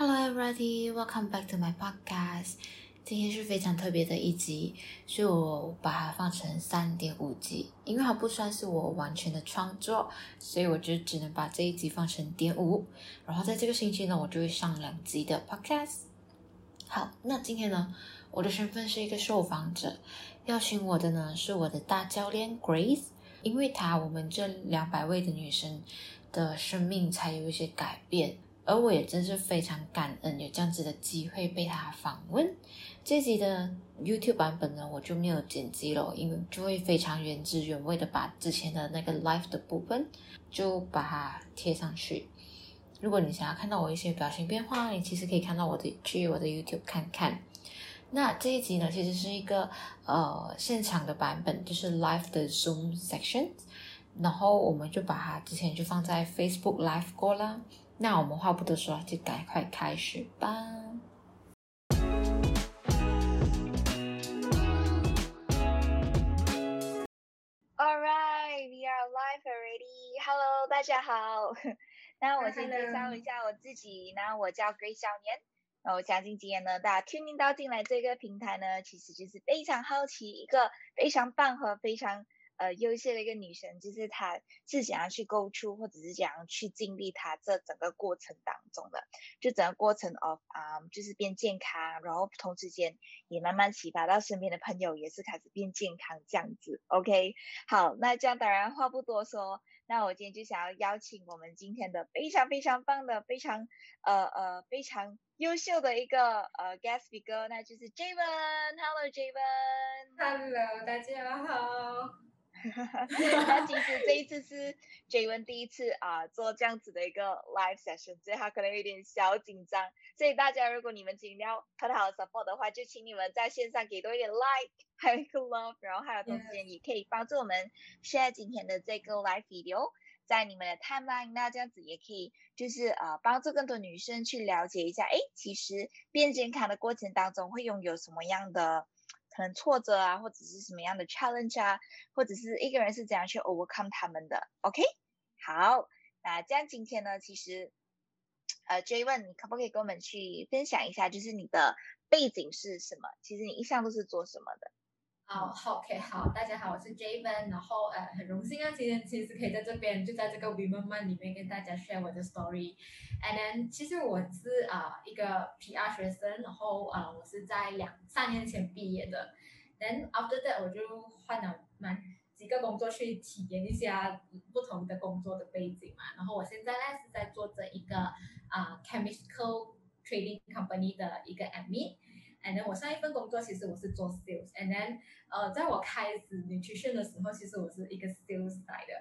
Hello, everybody. Welcome back to my podcast. 今天是非常特别的一集，所以我把它放成三点五集，因为它不算是我完全的创作，所以我就只能把这一集放成点五。然后在这个星期呢，我就会上两集的 podcast。好，那今天呢，我的身份是一个受访者，邀请我的呢是我的大教练 Grace，因为她，我们这两百位的女生的生命才有一些改变。而我也真是非常感恩有这样子的机会被他访问。这集的 YouTube 版本呢，我就没有剪辑了，因为就会非常原汁原味的把之前的那个 live 的部分就把它贴上去。如果你想要看到我一些表情变化，你其实可以看到我的去我的 YouTube 看看。那这一集呢，其实是一个呃现场的版本，就是 live 的 Zoom section，然后我们就把它之前就放在 Facebook Live 过了。那我们话不多说，就赶快开始吧。All right, we are live already. Hello，大家好。那我先介绍一下我自己。那我叫 Grace 小年。那我相信今天呢，大家听到进来这个平台呢，其实就是非常好奇一个非常棒和非常。呃，优秀的一个女生，就是她是想要去 go through，或者是想要去经历她这整个过程当中的，就整个过程 of 啊、就是变健康，然后同时间也慢慢启发到身边的朋友，也是开始变健康这样子。OK，好，那这样当然话不多说，那我今天就想要邀请我们今天的非常非常棒的、非常呃呃非常优秀的一个呃 guest speaker，那就是 Javen。Hello，Javen。Hello，大家好。那其实这一次是 Javen 第一次啊、呃、做这样子的一个 live session，所以他可能有点小紧张。所以大家如果你们今天要很好的 support 的话，就请你们在线上给多一点 like，还有一个 love，然后还有同时间也可以帮助我们 share 今天的这个 live video 在你们的 timeline，那这样子也可以就是呃帮助更多女生去了解一下，哎，其实变健康的过程当中会拥有什么样的。可能挫折啊，或者是什么样的 challenge 啊，或者是一个人是怎样去 overcome 他们的，OK？好，那这样今天呢，其实，呃，J 问你可不可以跟我们去分享一下，就是你的背景是什么？其实你一向都是做什么的？好、oh，OK，好，大家好，我是 Javen，然后呃，很荣幸啊，今天其实可以在这边，就在这个 Women Man 里面跟大家 share 我的 story，and then 其实我是啊、一个 PR 学生，然后啊、我是在两三年前毕业的，then after that 我就换了蛮几个工作去体验一下不同的工作的背景嘛，然后我现在呢是在做这一个啊、chemical trading company 的一个 admin。And then 我上一份工作其实我是做 sales，and then 呃，在我开始 nutrition 的时候，其实我是一个 sales 来的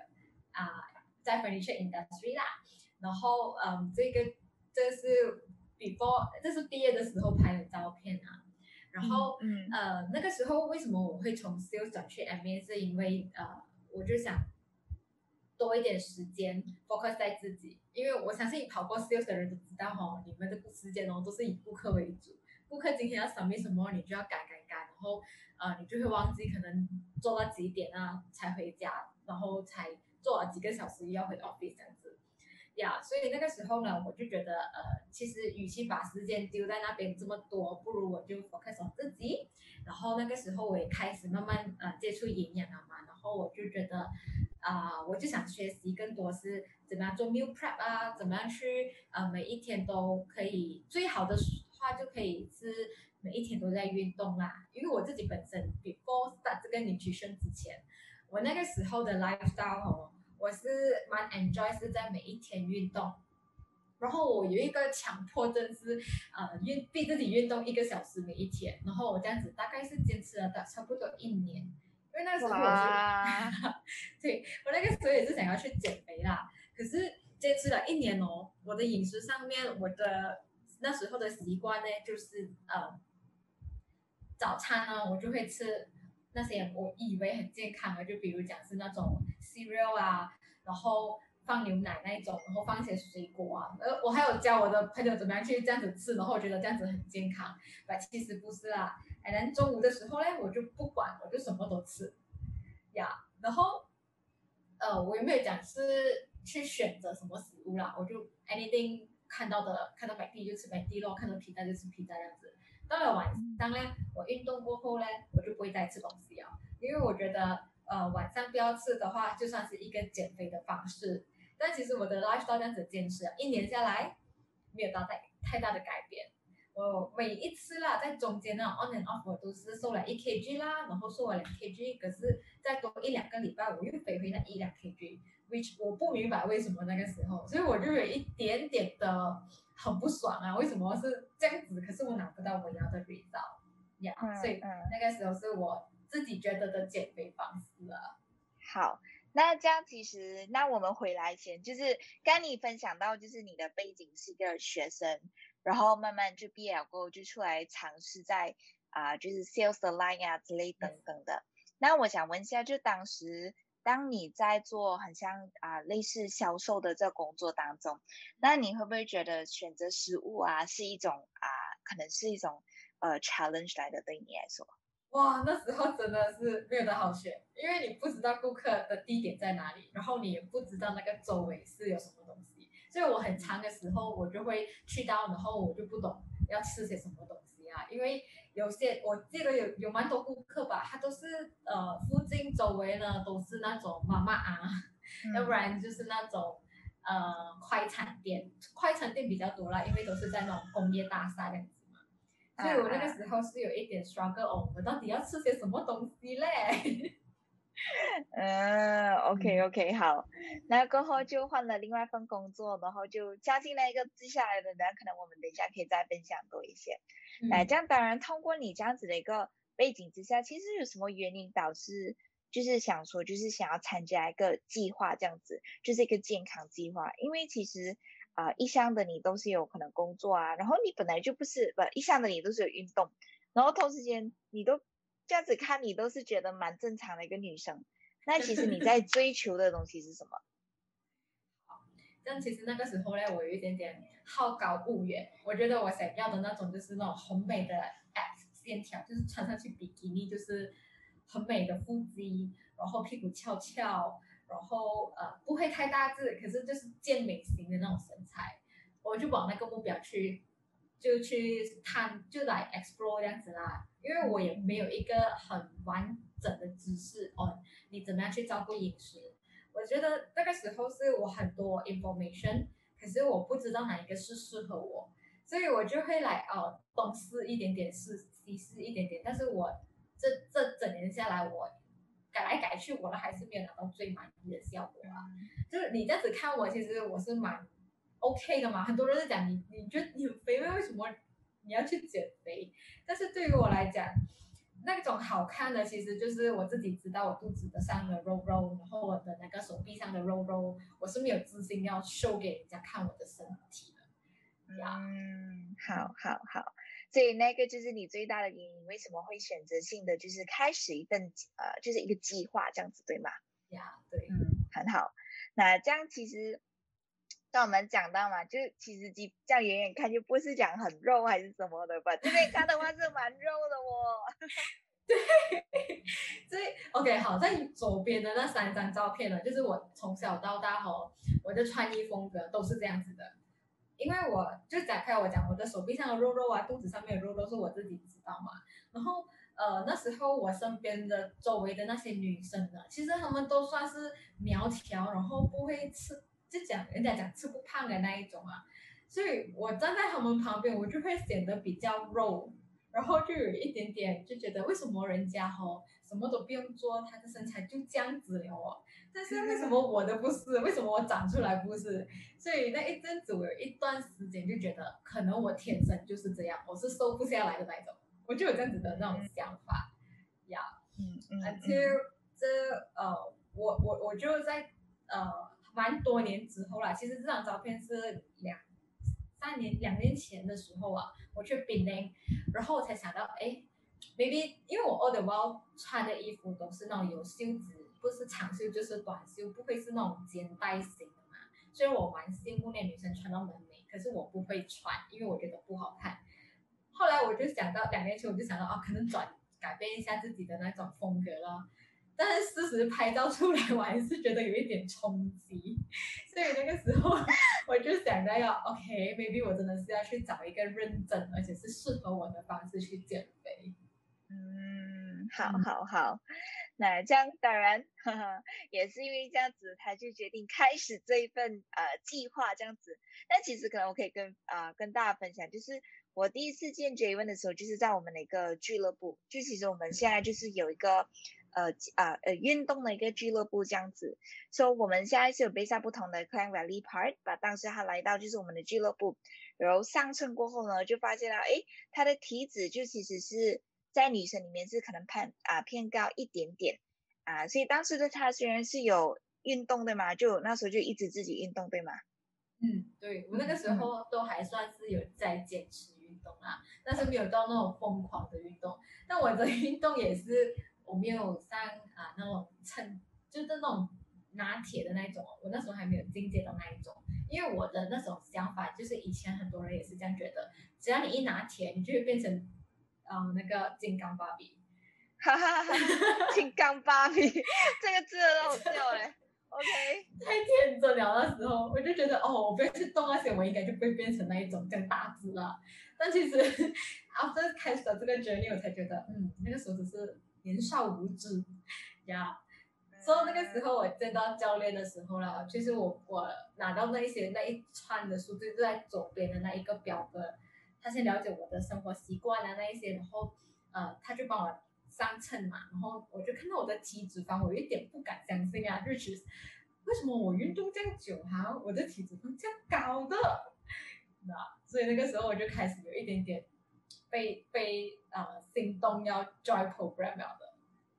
啊、呃，在 furniture industry 啦。然后嗯，这个这是 before，这是毕业的时候拍的照片啊。然后嗯，嗯呃，那个时候为什么我会从 sales 转去 admin？是因为呃，我就想多一点时间 focus 在自己，因为我相信跑过 sales 的人都知道哈，你们的时间哦都是以顾客为主。顾客今天要 submit 什么，你就要赶赶赶，然后呃，你就会忘记可能做到几点啊才回家，然后才做了几个小时要回 office 这样子，呀，所以那个时候呢，我就觉得呃，其实与其把时间丢在那边这么多，不如我就 focus on 自己。然后那个时候我也开始慢慢呃接触营养了嘛，然后我就觉得啊、我就想学习更多是怎么样做 meal prep 啊，怎么样去呃每一天都可以最好的。话就可以是每一天都在运动啦，因为我自己本身 before start 这个 nutrition 之前，我那个时候的 lifestyle 哦，我是蛮 enjoy 是在每一天运动，然后我有一个强迫症是呃运逼自己运动一个小时每一天，然后我这样子大概是坚持了差不多一年，因为那个时候我是，哇。对，我那个时候也是想要去减肥啦，可是坚持了一年哦，我的饮食上面我的。那时候的习惯呢，就是呃，早餐呢，我就会吃那些我以为很健康的，就比如讲是那种 cereal 啊，然后放牛奶那一种，然后放一些水果啊。呃，我还有教我的朋友怎么样去这样子吃，然后我觉得这样子很健康，但其实不是啦。然后中午的时候呢，我就不管，我就什么都吃，呀，然后呃，我有没有讲是去选择什么食物啦？我就 anything。看到的看到白地就吃白地咯，看到皮蛋就吃皮蛋这样子。到了晚上呢，我运动过后呢，我就不会再吃东西啊，因为我觉得呃晚上不要吃的话，就算是一个减肥的方式。但其实我的 lifestyle 这样子坚持了一年下来，没有到太太大的改变。我每一次啦，在中间呢 on and off 我都是瘦了一 kg 啦，然后瘦了两 kg，可是再多一两个礼拜，我又肥回那一两 kg，which 我不明白为什么那个时候，所以我就有一点点的。很不爽啊！为什么是这样子？可是我拿不到我要的 result 呀，yeah, 所以那个时候是我自己觉得的减肥方式啊。好，那这样其实，那我们回来前，就是跟你分享到，就是你的背景是一个学生，然后慢慢就毕业了过后就出来尝试在啊、呃，就是 sales 的 line 啊之类等等的。嗯、那我想问一下，就当时。当你在做很像啊、呃、类似销售的这个工作当中，那你会不会觉得选择食物啊是一种啊、可能是一种呃 challenge 来的对你来说？哇，那时候真的是没有得好选，因为你不知道顾客的地点在哪里，然后你也不知道那个周围是有什么东西，所以我很长的时候我就会去到，然后我就不懂要吃些什么东西啊，因为。有些我记得有有蛮多顾客吧，他都是呃附近周围呢都是那种妈妈啊，嗯、要不然就是那种呃快餐店，快餐店比较多啦，因为都是在那种工业大厦这样子嘛，所以我那个时候是有一点 struggle 哦，我到底要吃些什么东西嘞？嗯，OK OK，好，那过后就换了另外一份工作，然后就加进来一个接下来的人，可能我们等一下可以再分享多一些。那、嗯，这样当然通过你这样子的一个背景之下，其实有什么原因导致就是想说就是想要参加一个计划这样子，就是一个健康计划，因为其实啊、呃、一向的你都是有可能工作啊，然后你本来就不是不一向的你都是有运动，然后同时间你都。这样子看你都是觉得蛮正常的一个女生，那其实你在 追求的东西是什么？好，这样其实那个时候呢，我有一点点好高骛远。我觉得我想要的那种就是那种很美的 abs 线条，就是穿上去比基尼就是很美的腹肌，然后屁股翘翘，然后呃不会太大字，可是就是健美型的那种身材，我就往那个目标去。就去探，就来 explore 这样子啦，因为我也没有一个很完整的知识哦，你怎么样去照顾饮食？我觉得那个时候是我很多 information，可是我不知道哪一个是适合我，所以我就会来哦，东试一点点，试西试一点点，但是我这这整年下来，我改来改去，我都还是没有拿到最满意的效果啊。就是你这样子看我，其实我是蛮。OK 的嘛，很多人都讲你，你觉得你很肥，为什么你要去减肥？但是对于我来讲，那种好看的其实就是我自己知道我肚子的上的肉肉，然后我的那个手臂上的肉肉，我是没有自信要 show 给人家看我的身体的。嗯，好好好，所以那个就是你最大的原因，为什么会选择性的就是开始一份呃，就是一个计划这样子，对吗？呀，对，嗯，很好。那这样其实。像我们讲到嘛，就其实这这样远远看就不是讲很肉还是什么的吧？这边看的话是蛮肉的哦。对，所以 OK 好，在左边的那三张照片呢，就是我从小到大吼，我的穿衣风格都是这样子的。因为我就展开我讲，我的手臂上的肉肉啊，肚子上面的肉肉是我自己知道嘛。然后呃那时候我身边的周围的那些女生呢，其实她们都算是苗条，然后不会吃。就讲人家讲吃不胖的那一种啊，所以我站在他们旁边，我就会显得比较肉，然后就有一点点就觉得为什么人家吼什么都不用做，他的身材就这样子了哦，但是为什么我的不是？为什么我长出来不是？所以那一阵子我有一段时间就觉得可能我天生就是这样，我是瘦不下来的那种，我就有这样子的那种想法呀。嗯嗯。而且这呃，我我我就在呃。蛮多年之后啦，其实这张照片是两三年两年前的时候啊，我去槟城，然后我才想到，哎，maybe 因为我 all the while 穿的衣服都是那种有袖子，不是长袖就是短袖，不会是那种肩带型的嘛，所以我蛮羡慕那女生穿到很美，可是我不会穿，因为我觉得不好看。后来我就想到两年前我就想到，哦，可能转改变一下自己的那种风格了。但是事实拍照出来，我还是觉得有一点冲击，所以那个时候我就想到要 OK，maybe 我真的是要去找一个认真而且是适合我的方式去减肥。嗯，好，好，好。那这样当然呵呵，也是因为这样子，他就决定开始这一份呃计划这样子。但其实可能我可以跟啊、跟大家分享，就是我第一次见 Javen 的时候，就是在我们的一个俱乐部。就其实我们现在就是有一个呃呃，呃运动的一个俱乐部这样子。所以我们现在是有背下不同的 c l a n Valley Park，把当时他来到就是我们的俱乐部，然后上称过后呢，就发现了诶，他的体脂就其实是。在女生里面是可能偏啊偏高一点点啊，所以当时的他虽然是有运动对吗？就那时候就一直自己运动对吗？嗯，对，我那个时候都还算是有在坚持运动啊，但是没有到那种疯狂的运动。但我的运动也是我没有上啊那种称，就是那种拿铁的那种，我那时候还没有进阶的那一种，因为我的那种想法就是以前很多人也是这样觉得，只要你一拿铁，你就会变成。嗯，那个金刚芭比，哈哈哈，金刚芭比这个字都好笑嘞。OK，太天真了，那时候我就觉得，哦，我不要去动那些，我应该就不会变成那一种这样大只了。但其实，after 开始了这个 journey，我才觉得，嗯，那个时候只是年少无知呀。所以、so, 那个时候我见到教练的时候啦，其实我我拿到那一些那一串的数据就在左边的那一个表格。他先了解我的生活习惯啊，那一些，然后，呃，他就帮我上称嘛，然后我就看到我的体脂肪，我有一点不敢相信啊，就是为什么我运动这样久哈，我的体脂肪这样高的，那所以那个时候我就开始有一点点被被呃心动要 join program 了的。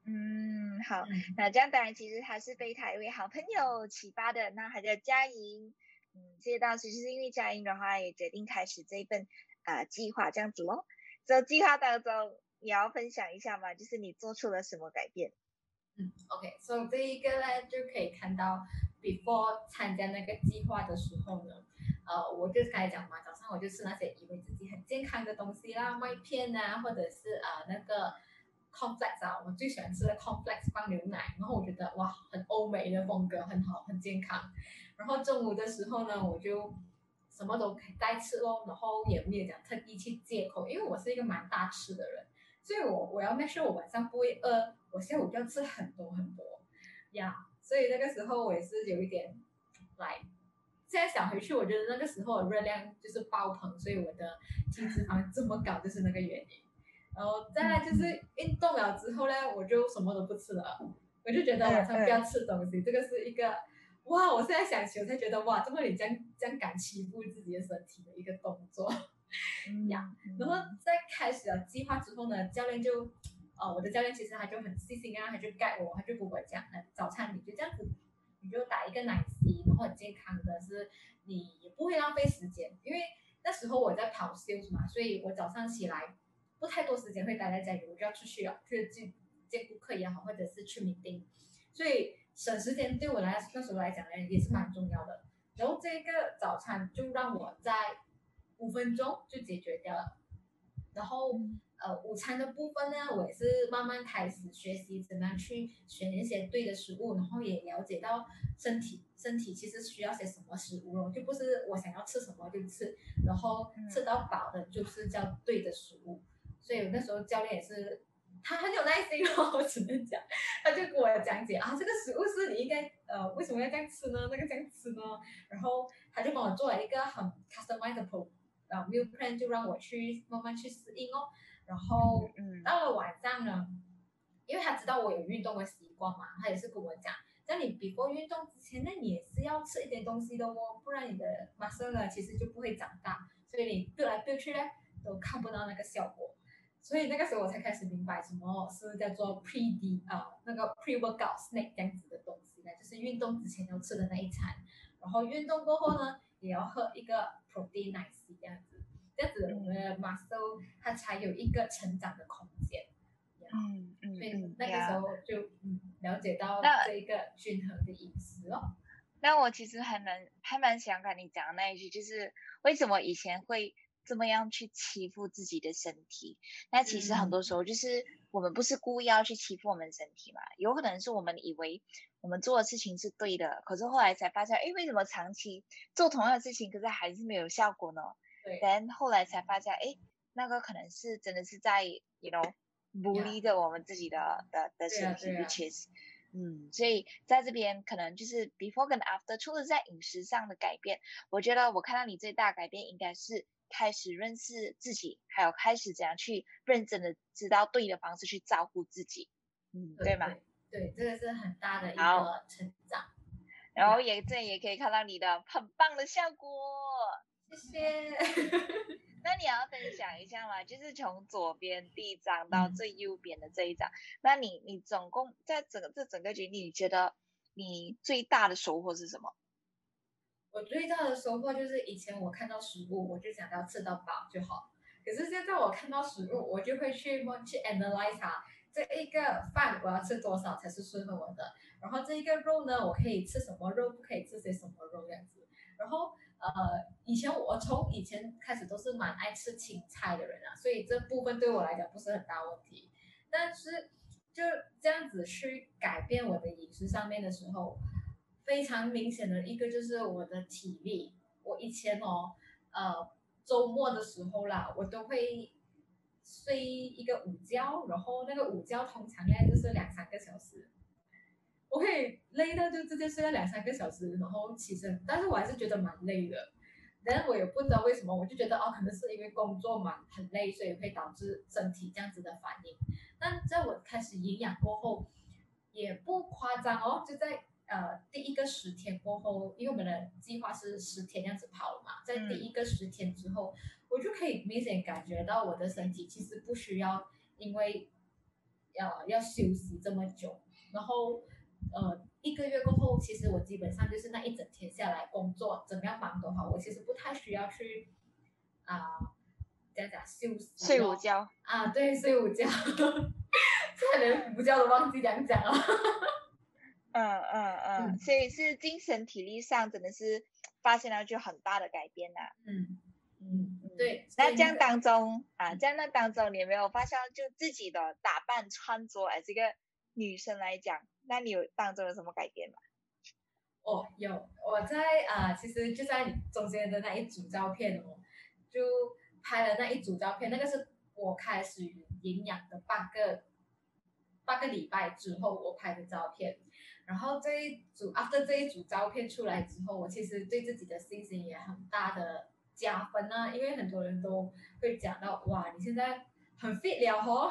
嗯，好，嗯、那这样当然其实还是被他一位好朋友启发的，那还叫佳莹，嗯，这当时就是因为佳莹的话也决定开始这一份。啊，计划这样子喽。这计划当中，也要分享一下嘛？就是你做出了什么改变？嗯，OK，所以这一个呢，就可以看到，before 参加那个计划的时候呢，呃，我就开始讲嘛，早上我就吃那些以为自己很健康的东西啦，麦片啊，或者是、呃、那个 complex 啊，我最喜欢吃的 complex 放牛奶，然后我觉得哇，很欧美的风格，很好，很健康。然后中午的时候呢，我就。什么都可以带吃咯，然后也没有讲特地去戒口，因为我是一个蛮大吃的人，所以我我要 make sure 我晚上不会饿，我下午就要吃很多很多呀，yeah, 所以那个时候我也是有一点来，现在想回去，我觉得那个时候热量就是爆棚，所以我的体脂肪这么高就是那个原因。然后再来就是运动了之后呢，我就什么都不吃了，我就觉得晚上不要吃东西，这个是一个。哇！我现在想起，我才觉得哇，这么你这样这样敢欺负自己的身体的一个动作呀。嗯、然后在开始了计划之后呢，教练就，呃，我的教练其实他就很细心啊，他就 guide 我，他就跟我讲，那早餐你就这样子，你就打一个奶昔，然后很健康的是，你也不会浪费时间，因为那时候我在跑 sales 嘛，所以我早上起来不太多时间会待在家里，我就要出去了，去见见顾客也好，或者是去门店所以。省时间对我来那时候来讲呢，也是蛮重要的。然后这个早餐就让我在五分钟就解决掉了。然后呃，午餐的部分呢，我也是慢慢开始学习怎么样去选一些对的食物，然后也了解到身体身体其实需要些什么食物咯，就不是我想要吃什么就吃，然后吃到饱的就是叫对的食物。所以那时候教练也是。他很有耐心哦，我只能讲，他就跟我讲解啊，这个食物是你应该呃为什么要这样吃呢？那个这样吃呢？然后他就帮我做了一个很 customizable 呃 meal plan，就让我去慢慢去适应哦。然后到了晚上呢，因为他知道我有运动的习惯嘛，他也是跟我讲，在你 before 运动之前，那你也是要吃一点东西的哦，不然你的 muscle 呢其实就不会长大，所以你 build 来 build 去呢都看不到那个效果。所以那个时候我才开始明白什么是叫做 pre d 啊、呃、那个 pre workout snack 这样子的东西呢，就是运动之前要吃的那一餐，然后运动过后呢也要喝一个 protein 奶昔这样子，这样子我们的 muscle 它才有一个成长的空间。嗯嗯。所以那个时候就嗯了解到这一个均衡的饮食哦。那我其实还蛮还蛮想跟你讲那一句，就是为什么以前会。这么样去欺负自己的身体。那其实很多时候就是我们不是故意要去欺负我们身体嘛，有可能是我们以为我们做的事情是对的，可是后来才发现，哎，为什么长期做同样的事情，可是还是没有效果呢？对，但后来才发现，哎，那个可能是真的是在，you know。鼓励着我们自己的.的的身体，which is，嗯，所以在这边可能就是 before 跟 after，除了在饮食上的改变，我觉得我看到你最大改变应该是开始认识自己，还有开始怎样去认真的知道对的方式去照顾自己，嗯，对，对吗？对，这个是很大的一个成长，然后也这也可以看到你的很棒的效果，谢谢。那你要分享一下吗？就是从左边第一张到最右边的这一张，嗯、那你你总共在整个这整个经历，你觉得你最大的收获是什么？我最大的收获就是以前我看到食物，我就想要吃到饱就好。可是现在我看到食物，我就会去去 analyze 它，这一个饭我要吃多少才是适合我的？然后这一个肉呢，我可以吃什么肉，不可以吃些什么肉这样子。然后。呃，以前我从以前开始都是蛮爱吃青菜的人啊，所以这部分对我来讲不是很大问题。但是就这样子去改变我的饮食上面的时候，非常明显的一个就是我的体力。我以前哦，呃，周末的时候啦，我都会睡一个午觉，然后那个午觉通常呢就是两三个小时。我可以累到就直接睡了两三个小时，然后起身，但是我还是觉得蛮累的。但是我也不知道为什么，我就觉得哦，可能是因为工作嘛很累，所以会导致身体这样子的反应。但在我开始营养过后，也不夸张哦，就在呃第一个十天过后，因为我们的计划是十天这样子跑了嘛，在第一个十天之后，嗯、我就可以明显感觉到我的身体其实不需要因为要要休息这么久，然后。呃，一个月过后，其实我基本上就是那一整天下来工作，怎么样忙都好，我其实不太需要去啊，讲讲休息，睡午觉啊，对，睡午觉，差点午觉都忘记讲讲了。嗯嗯嗯，所以是精神体力上真的是发现了就很大的改变呐、啊。嗯嗯，对。那这样当中啊，这样那当中，你有没有发现就自己的打扮穿着，哎，这个女生来讲？那你有当中有什么改变吗？哦，有，我在啊、其实就在中间的那一组照片哦，就拍了那一组照片，那个是我开始营养的八个八个礼拜之后我拍的照片，然后这一组 after 这一组照片出来之后，我其实对自己的信心也很大的加分呢、啊，因为很多人都会讲到哇，你现在很 fit 了哦。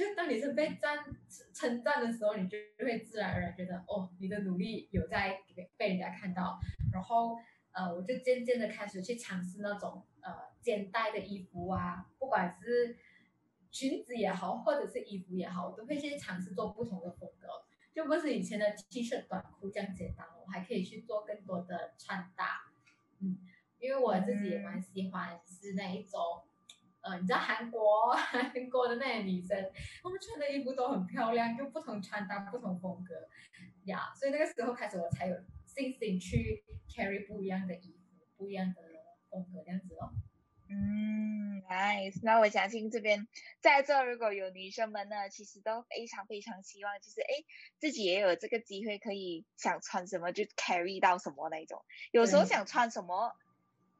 就当你是被赞称赞的时候，你就会自然而然觉得哦，你的努力有在被人家看到。然后呃，我就渐渐的开始去尝试那种呃肩带的衣服啊，不管是裙子也好，或者是衣服也好，我都会去尝试做不同的风格。就不是以前的 T 恤短裤这样简单，我还可以去做更多的穿搭。嗯，因为我自己也蛮喜欢是那一种。呃，你知道韩国 韩国的那些女生，她们穿的衣服都很漂亮，就不同穿搭、不同风格呀。Yeah, 所以那个时候开始，我才有信心去 carry 不一样的衣服、不一样的风格这样子哦。嗯，nice。那我相信这边在座如果有女生们呢，其实都非常非常希望，就是哎，自己也有这个机会，可以想穿什么就 carry 到什么那种。有时候想穿什么，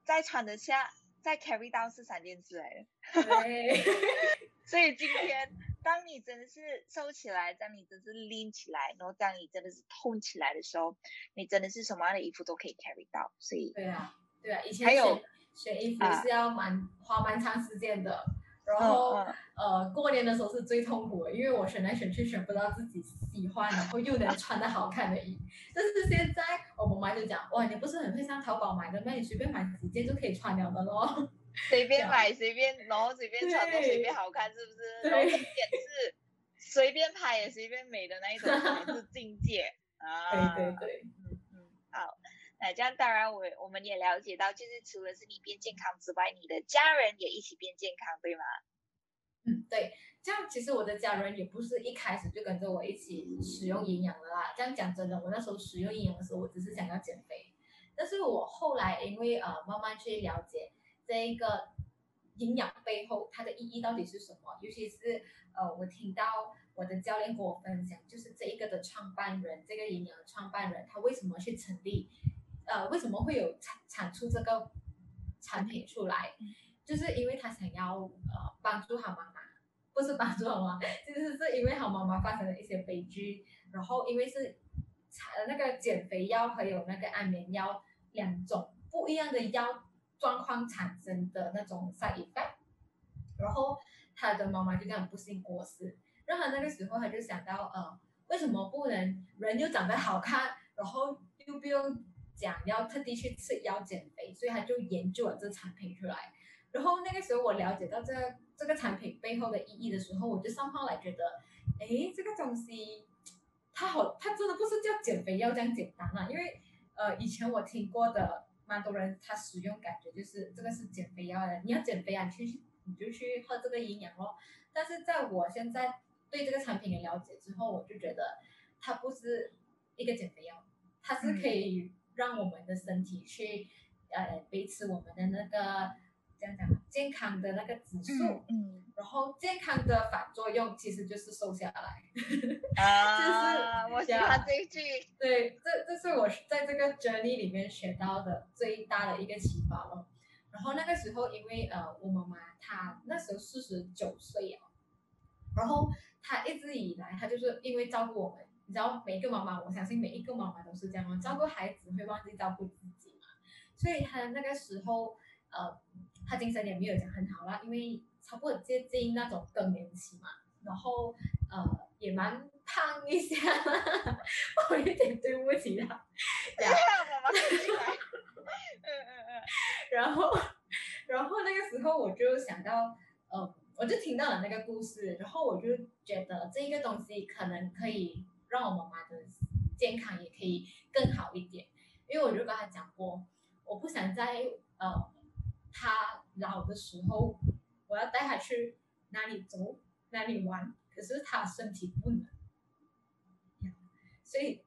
再穿得下。在 carry down 是三件事来的，对 所以今天当你真的是瘦起来，当你真的是 lean 起来，然后当你真的是痛起来的时候，你真的是什么样的衣服都可以 carry 到。所以对啊，对啊，以前选还有选衣服是要蛮、啊、花蛮长时间的。然后，嗯嗯、呃，过年的时候是最痛苦的，因为我选来选去选不到自己喜欢，然后又能穿的好看的衣。但是现在我们妈就讲，哇，你不是很会上淘宝买的，那你随便买几件就可以穿了的咯。随便买随便，然后随便穿都随便好看，是不是？对然后重点是随便拍也随便美的那一种才是境界啊！对对对。那这样当然我，我们也了解到，就是除了是你变健康之外，你的家人也一起变健康，对吗？嗯，对。这样其实我的家人也不是一开始就跟着我一起使用营养的啦。这样讲真的，我那时候使用营养的时候，我只是想要减肥。但是我后来因为呃慢慢去了解这一个营养背后它的意义到底是什么？尤其是呃，我听到我的教练跟我分享，就是这一个的创办人，这个营养创办人，他为什么去成立？呃，为什么会有产产出这个产品出来？就是因为他想要呃帮助他妈妈，不是帮助他妈妈，其实是因为他妈妈发生了一些悲剧，然后因为是产那个减肥药还有那个安眠药两种不一样的药。状况产生的那种 side effect，然后他的妈妈就这样不幸过世。然后那个时候他就想到，呃，为什么不能人又长得好看，然后又不用讲要特地去吃药减肥，所以他就研究了这产品出来。然后那个时候我了解到这这个产品背后的意义的时候，我就上号来觉得，哎，这个东西它好，它真的不是叫减肥药这样简单啊，因为呃以前我听过的。蛮多人他使用感觉就是这个是减肥药的，你要减肥啊，你去你就去喝这个营养咯。但是在我现在对这个产品的了解之后，我就觉得它不是一个减肥药，它是可以让我们的身体去、嗯、呃维持我们的那个这样讲健康的那个指数。嗯。嗯然后健康的反作用其实就是瘦下来，啊，就是我喜欢这一句。对，这这是我在这个 journey 里面学到的最大的一个启发了。然后那个时候，因为呃，我妈妈她那时候四十九岁啊，然后她一直以来她就是因为照顾我们，你知道，每一个妈妈，我相信每一个妈妈都是这样嘛，照顾孩子会忘记照顾自己嘛，所以她那个时候呃，她精神也没有讲很好啦，因为。差不多接近那种更年期嘛，然后呃也蛮胖一下，我有点对不起她。然后我们进来，嗯嗯嗯，然后然后那个时候我就想到，呃，我就听到了那个故事，然后我就觉得这一个东西可能可以让我妈妈的健康也可以更好一点，因为我就跟她讲过，我不想在呃她老的时候。我要带她去哪里走，哪里玩，可是她身体不能，所以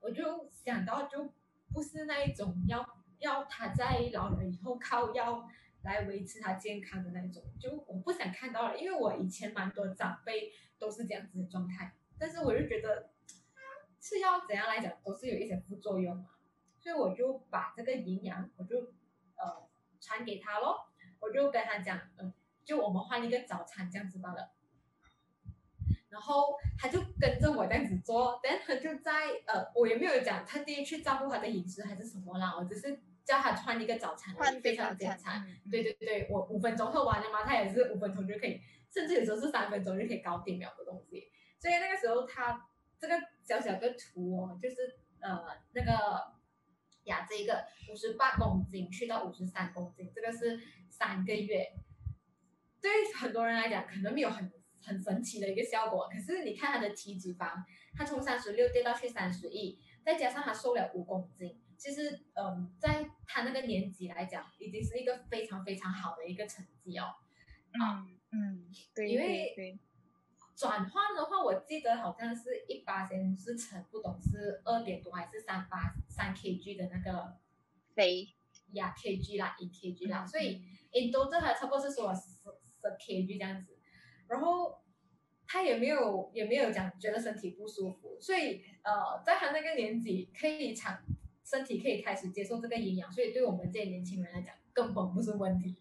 我就想到，就不是那一种要要她在老了以后靠药来维持他健康的那种，就我不想看到了，因为我以前蛮多长辈都是这样子的状态，但是我就觉得吃药怎样来讲都是有一些副作用嘛，所以我就把这个营养我就呃传给他咯。我就跟他讲，嗯，就我们换一个早餐这样子罢了。然后他就跟着我这样子做，但他就在呃，我也没有讲特地去照顾他的饮食还是什么啦，我只是叫他穿一个早餐，非常简单。对对对，我五分钟喝完了嘛，他也是五分钟就可以，甚至有时候是三分钟就可以搞定了的东西。所以那个时候他这个小小的图哦，就是呃那个呀，这个五十八公斤去到五十三公斤，这个是。三个月，对很多人来讲可能没有很很神奇的一个效果。可是你看他的体脂肪，他从三十六跌到去三十一，再加上他瘦了五公斤，其实嗯，在他那个年纪来讲，已经是一个非常非常好的一个成绩哦。嗯嗯，对，因为对转换的话，我记得好像是一八先是成不懂是二点多还是三八三 kg 的那个肥。呀，kg 啦，一 kg 啦，所以 in total 还差不多是说十十 kg 这样子，然后他也没有也没有讲觉得身体不舒服，所以呃，在他那个年纪可以长身体可以开始接受这个营养，所以对我们这些年轻人来讲根本不是问题。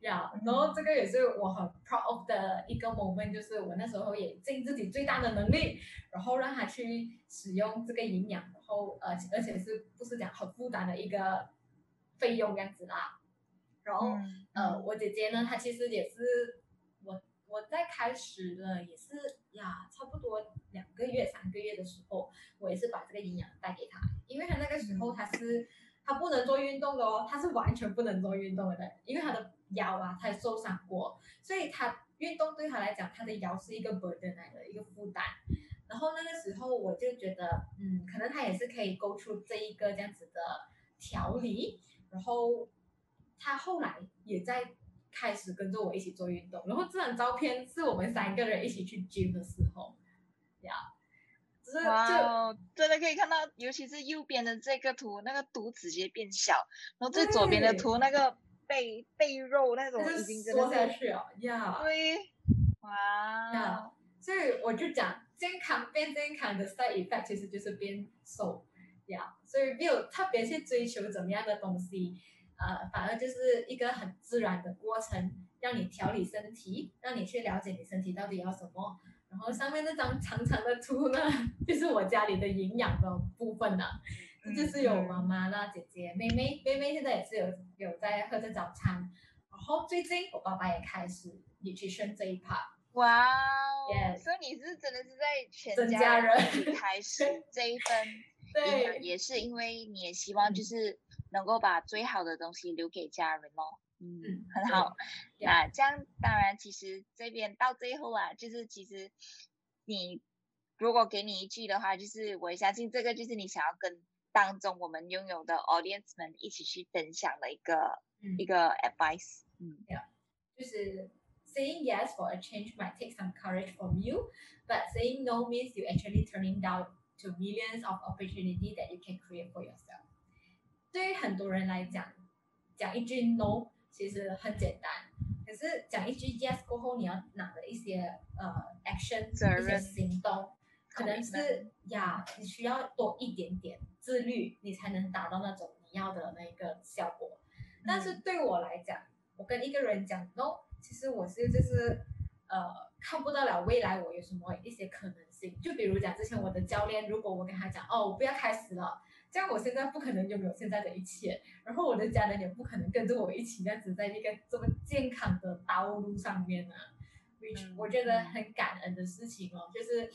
呀，然后这个也是我很 proud of 的一个 moment，就是我那时候也尽自己最大的能力，然后让他去使用这个营养，然后呃而且是不是讲很负担的一个。费用这样子啦，然后、嗯、呃，我姐姐呢，她其实也是我我在开始了，也是呀，差不多两个月、三个月的时候，我也是把这个营养带给她，因为她那个时候她是他不能做运动的哦，他是完全不能做运动的，因为他的腰啊，她受伤过，所以他运动对他来讲，他的腰是一个 burden 来的一个负担。然后那个时候我就觉得，嗯，可能他也是可以 go through 这一个这样子的调理。然后他后来也在开始跟着我一起做运动，然后这张照片是我们三个人一起去 gym 的时候，呀，哇，真的可以看到，尤其是右边的这个图，那个肚直接变小，然后最左边的图那个背背肉那种，已经真的缩下去了呀。对，哇。Yeah. 所以我就讲，健康变健康的 side effect 其实就是变瘦呀。Yeah. 所以没有特别去追求怎么样的东西，呃，反而就是一个很自然的过程，让你调理身体，让你去了解你身体到底要什么。然后上面那张长长的图呢，就是我家里的营养的部分呢，这就是有妈妈啦、姐姐、妹妹，妹妹现在也是有有在喝着早餐。然后最近我爸爸也开始 nutrition 这一 part。哇哦所以你是真的是在全家人开始这一份 营养，也是因为你也希望就是能够把最好的东西留给家人哦。嗯，嗯，很好。那这样当然，其实这边到最后啊，就是其实你如果给你一句的话，就是我相信这个就是你想要跟当中我们拥有的 audience 们一起去分享的一个、嗯、一个 advice。嗯，yeah, 就是 saying yes for a change might take some courage from you, but saying no means you actually turning down to millions of opportunity that you can create for yourself。对于很多人来讲，讲一句 no。其实很简单，可是讲一句 yes 过后，你要拿的一些呃 action 一些行动，可能是呀，你需要多一点点自律，你才能达到那种你要的那个效果。嗯、但是对我来讲，我跟一个人讲 no，其实我是就是呃看不到了未来我有什么一些可能性。就比如讲之前我的教练，如果我跟他讲哦，我不要开始了。这样我现在不可能拥有现在的一切，然后我的家人也不可能跟着我一起这样子在一个这么健康的道路上面呢、啊。which 我觉得很感恩的事情哦，就是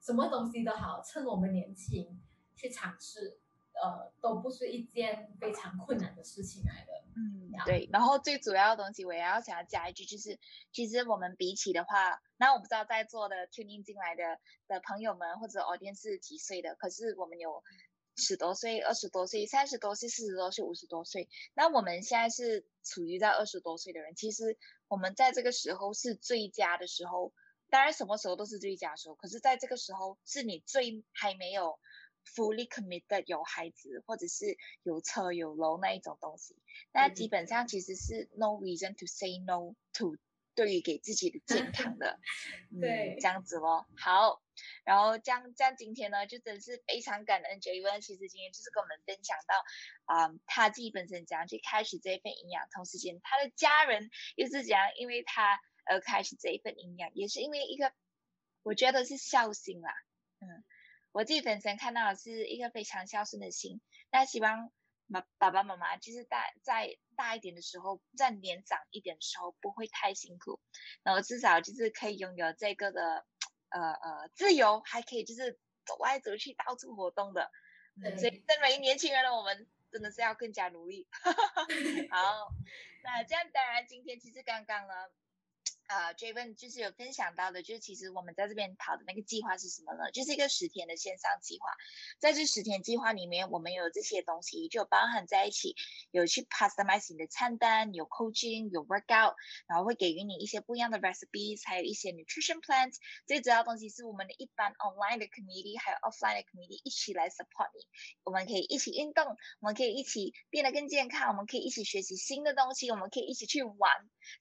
什么东西都好，趁我们年轻去尝试，呃，都不是一件非常困难的事情来的。嗯，对。然后最主要的东西，我也要想要加一句，就是其实我们比起的话，那我不知道在座的 tuning 进来的的朋友们或者 audience 是几岁的，可是我们有。十多岁、二十多岁、三十多岁、四十多岁、五十多岁，那我们现在是处于在二十多岁的人。其实我们在这个时候是最佳的时候，当然什么时候都是最佳的时候。可是在这个时候，是你最还没有 fully committed 有孩子或者是有车有楼那一种东西。那基本上其实是 no reason to say no to 对于给自己的健 康的，对、嗯，这样子哦。好。然后这样，这样今天呢，就真是非常感恩 Javen。其实今天就是跟我们分享到，啊、嗯，他自己本身怎样去开始这一份营养，同时间他的家人又是怎样，因为他而开始这一份营养，也是因为一个，我觉得是孝心啦。嗯，我自己本身看到的是一个非常孝顺的心。那希望妈爸爸妈妈就是大在大一点的时候，在年长一点的时候，不会太辛苦，然后至少就是可以拥有这个的。呃呃，自由还可以，就是走来走去，到处活动的。对所以身为年轻人的我们，真的是要更加努力。好，那这样当然，今天其实刚刚呢。呃，Javen 就是有分享到的，就是其实我们在这边跑的那个计划是什么呢？就是一个十天的线上计划，在这十天计划里面，我们有这些东西就包含在一起，有去 customize 你的餐单，有 coaching，有 workout，然后会给予你一些不一样的 recipes，还有一些 nutrition plans。最主要东西是我们的一般 online 的 community，还有 offline 的 community 一起来 support 你，我们可以一起运动，我们可以一起变得更健康，我们可以一起学习新的东西，我们可以一起去玩。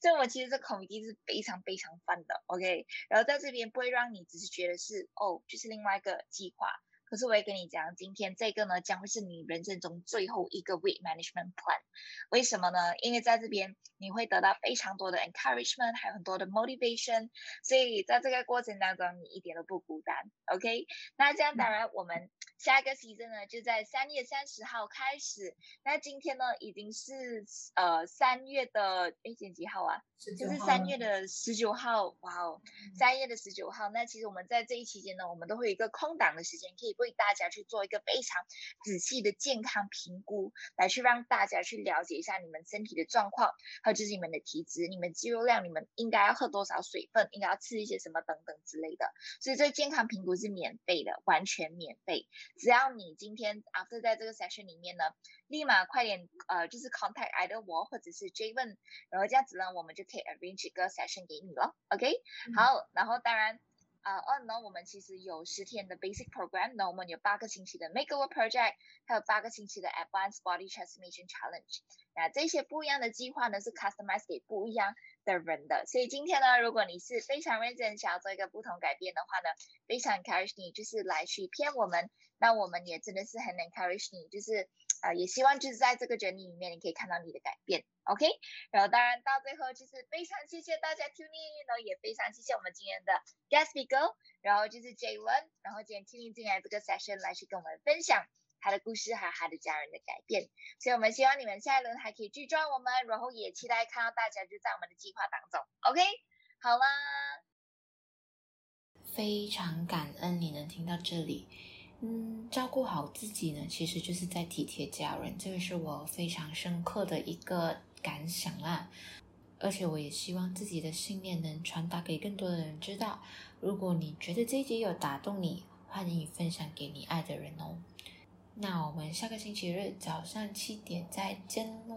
所以我们其实这 community 是非常非常泛的，OK。然后在这边不会让你只是觉得是哦，就是另外一个计划。可是我也跟你讲，今天这个呢将会是你人生中最后一个 weight management plan。为什么呢？因为在这边你会得到非常多的 encouragement，还有很多的 motivation。所以在这个过程当中，你一点都不孤单，OK。那这样当然我们。下一个 season 呢，就在三月三十号开始。那今天呢，已经是呃三月的哎，今几号啊？就是三月的十九号。哇哦，三月的十九号。那其实我们在这一期间呢，我们都会有一个空档的时间，可以为大家去做一个非常仔细的健康评估，来去让大家去了解一下你们身体的状况，还有就是你们的体质、你们肌肉量、你们应该要喝多少水分、应该要吃一些什么等等之类的。所以这健康评估是免费的，完全免费。只要你今天 after 在这个 session 里面呢，立马快点呃，就是 contact either 我或者是 Javen，然后这样子呢，我们就可以 arrange 一个 session 给你了，OK？、嗯、好，然后当然啊，二呢，我们其实有十天的 basic program，那我们有八个星期的 makeover project，还有八个星期的 advanced body transformation challenge。那这些不一样的计划呢，是 customize 给不一样的人的。所以今天呢，如果你是非常认真想要做一个不同改变的话呢，非常 encourage 你就是来去骗我们。那我们也真的是很 encourage 你，就是啊、呃，也希望就是在这个 journey 里面，你可以看到你的改变。OK，然后当然到最后就是非常谢谢大家 tune in，然后也非常谢谢我们今天的 guest speaker，然后就是 Jaylen，然后今天 tune in 进来这个 session 来去跟我们分享他的故事还有他的家人的改变，所以我们希望你们下一轮还可以聚焦我们，然后也期待看到大家就在我们的计划当中。OK，好啦，非常感恩你能听到这里。嗯，照顾好自己呢，其实就是在体贴家人，这个是我非常深刻的一个。感想啦，而且我也希望自己的信念能传达给更多的人知道。如果你觉得这一集有打动你，欢迎分享给你爱的人哦。那我们下个星期日早上七点再见喽。